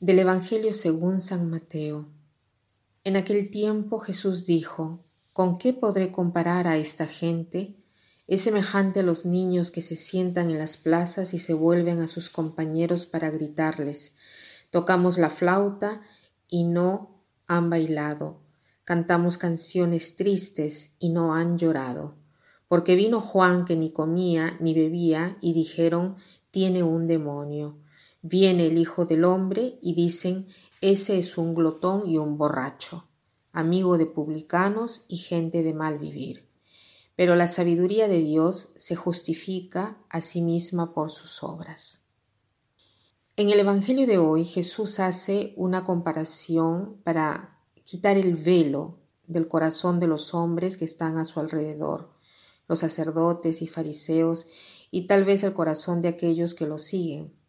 Del Evangelio según San Mateo. En aquel tiempo Jesús dijo, ¿con qué podré comparar a esta gente? Es semejante a los niños que se sientan en las plazas y se vuelven a sus compañeros para gritarles, tocamos la flauta y no han bailado, cantamos canciones tristes y no han llorado. Porque vino Juan que ni comía ni bebía y dijeron, tiene un demonio. Viene el Hijo del Hombre y dicen, ese es un glotón y un borracho, amigo de publicanos y gente de mal vivir. Pero la sabiduría de Dios se justifica a sí misma por sus obras. En el Evangelio de hoy Jesús hace una comparación para quitar el velo del corazón de los hombres que están a su alrededor, los sacerdotes y fariseos, y tal vez el corazón de aquellos que lo siguen.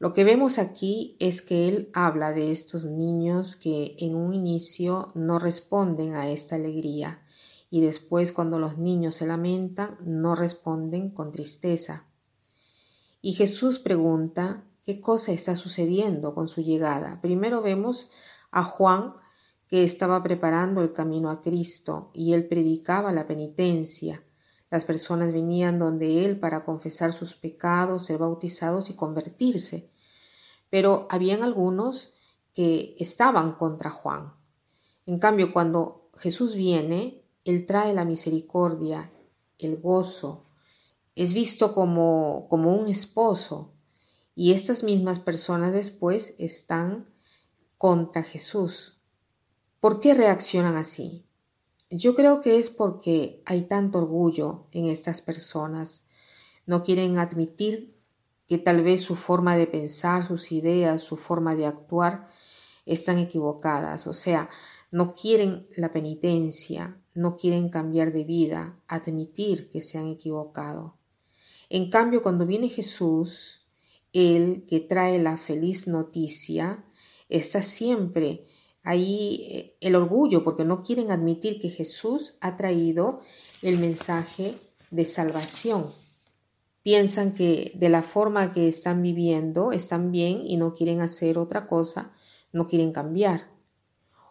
Lo que vemos aquí es que él habla de estos niños que en un inicio no responden a esta alegría y después cuando los niños se lamentan no responden con tristeza. Y Jesús pregunta qué cosa está sucediendo con su llegada. Primero vemos a Juan que estaba preparando el camino a Cristo y él predicaba la penitencia. Las personas venían donde él para confesar sus pecados, ser bautizados y convertirse. Pero habían algunos que estaban contra Juan. En cambio, cuando Jesús viene, él trae la misericordia, el gozo, es visto como, como un esposo y estas mismas personas después están contra Jesús. ¿Por qué reaccionan así? Yo creo que es porque hay tanto orgullo en estas personas. No quieren admitir que tal vez su forma de pensar, sus ideas, su forma de actuar están equivocadas. O sea, no quieren la penitencia, no quieren cambiar de vida, admitir que se han equivocado. En cambio, cuando viene Jesús, Él que trae la feliz noticia, está siempre ahí eh, el orgullo, porque no quieren admitir que Jesús ha traído el mensaje de salvación. Piensan que de la forma que están viviendo están bien y no quieren hacer otra cosa, no quieren cambiar.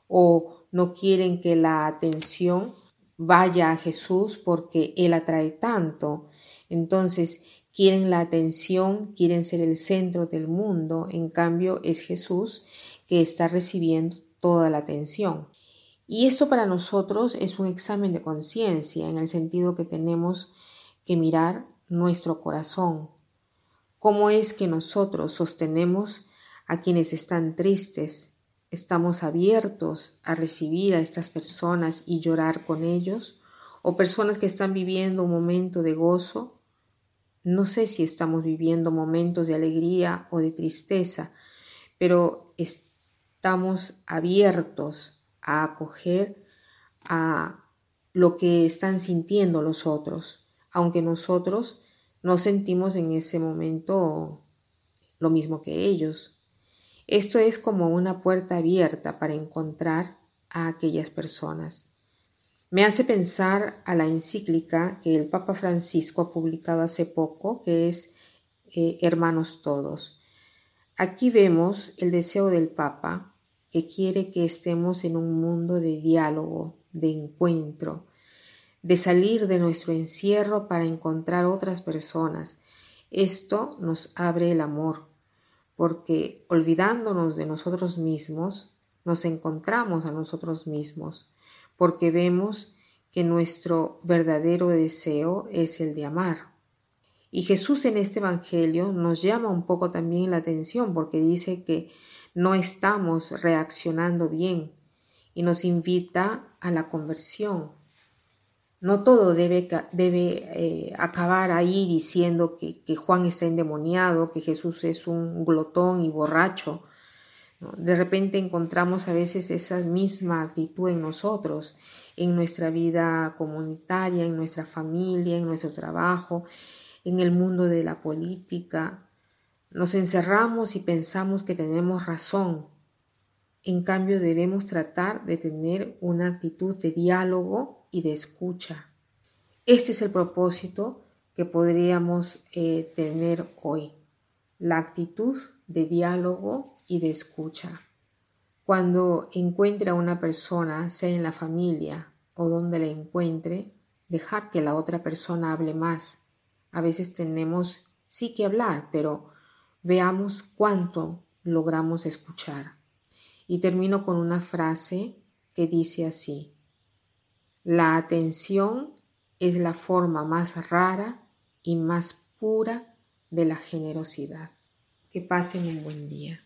O no quieren que la atención vaya a Jesús porque Él atrae tanto. Entonces quieren la atención, quieren ser el centro del mundo. En cambio es Jesús que está recibiendo toda la atención. Y eso para nosotros es un examen de conciencia en el sentido que tenemos que mirar nuestro corazón. ¿Cómo es que nosotros sostenemos a quienes están tristes? ¿Estamos abiertos a recibir a estas personas y llorar con ellos? ¿O personas que están viviendo un momento de gozo? No sé si estamos viviendo momentos de alegría o de tristeza, pero estamos abiertos a acoger a lo que están sintiendo los otros, aunque nosotros no sentimos en ese momento lo mismo que ellos. Esto es como una puerta abierta para encontrar a aquellas personas. Me hace pensar a la encíclica que el Papa Francisco ha publicado hace poco, que es eh, Hermanos Todos. Aquí vemos el deseo del Papa que quiere que estemos en un mundo de diálogo, de encuentro, de salir de nuestro encierro para encontrar otras personas. Esto nos abre el amor, porque olvidándonos de nosotros mismos, nos encontramos a nosotros mismos, porque vemos que nuestro verdadero deseo es el de amar. Y Jesús en este Evangelio nos llama un poco también la atención porque dice que no estamos reaccionando bien y nos invita a la conversión. No todo debe, debe eh, acabar ahí diciendo que, Juan está endemoniado, que Jesús es un glotón y borracho. De repente encontramos a veces esa misma actitud en nosotros, en nuestra vida comunitaria, en nuestra familia, en nuestro trabajo, en el mundo de la política. Nos encerramos y pensamos que tenemos razón. En cambio, debemos tratar de tener una actitud de diálogo y de escucha. Este es el propósito que podríamos eh, tener hoy. la actitud de diálogo y de escucha. Cuando encuentre a una persona, sea en la familia o donde la encuentre, dejar que la otra persona hable más. A veces tenemos sí que hablar, pero veamos cuánto logramos escuchar. Y termino con una frase que dice así, la atención es la forma más rara y más pura de la generosidad. Que pasen un buen día.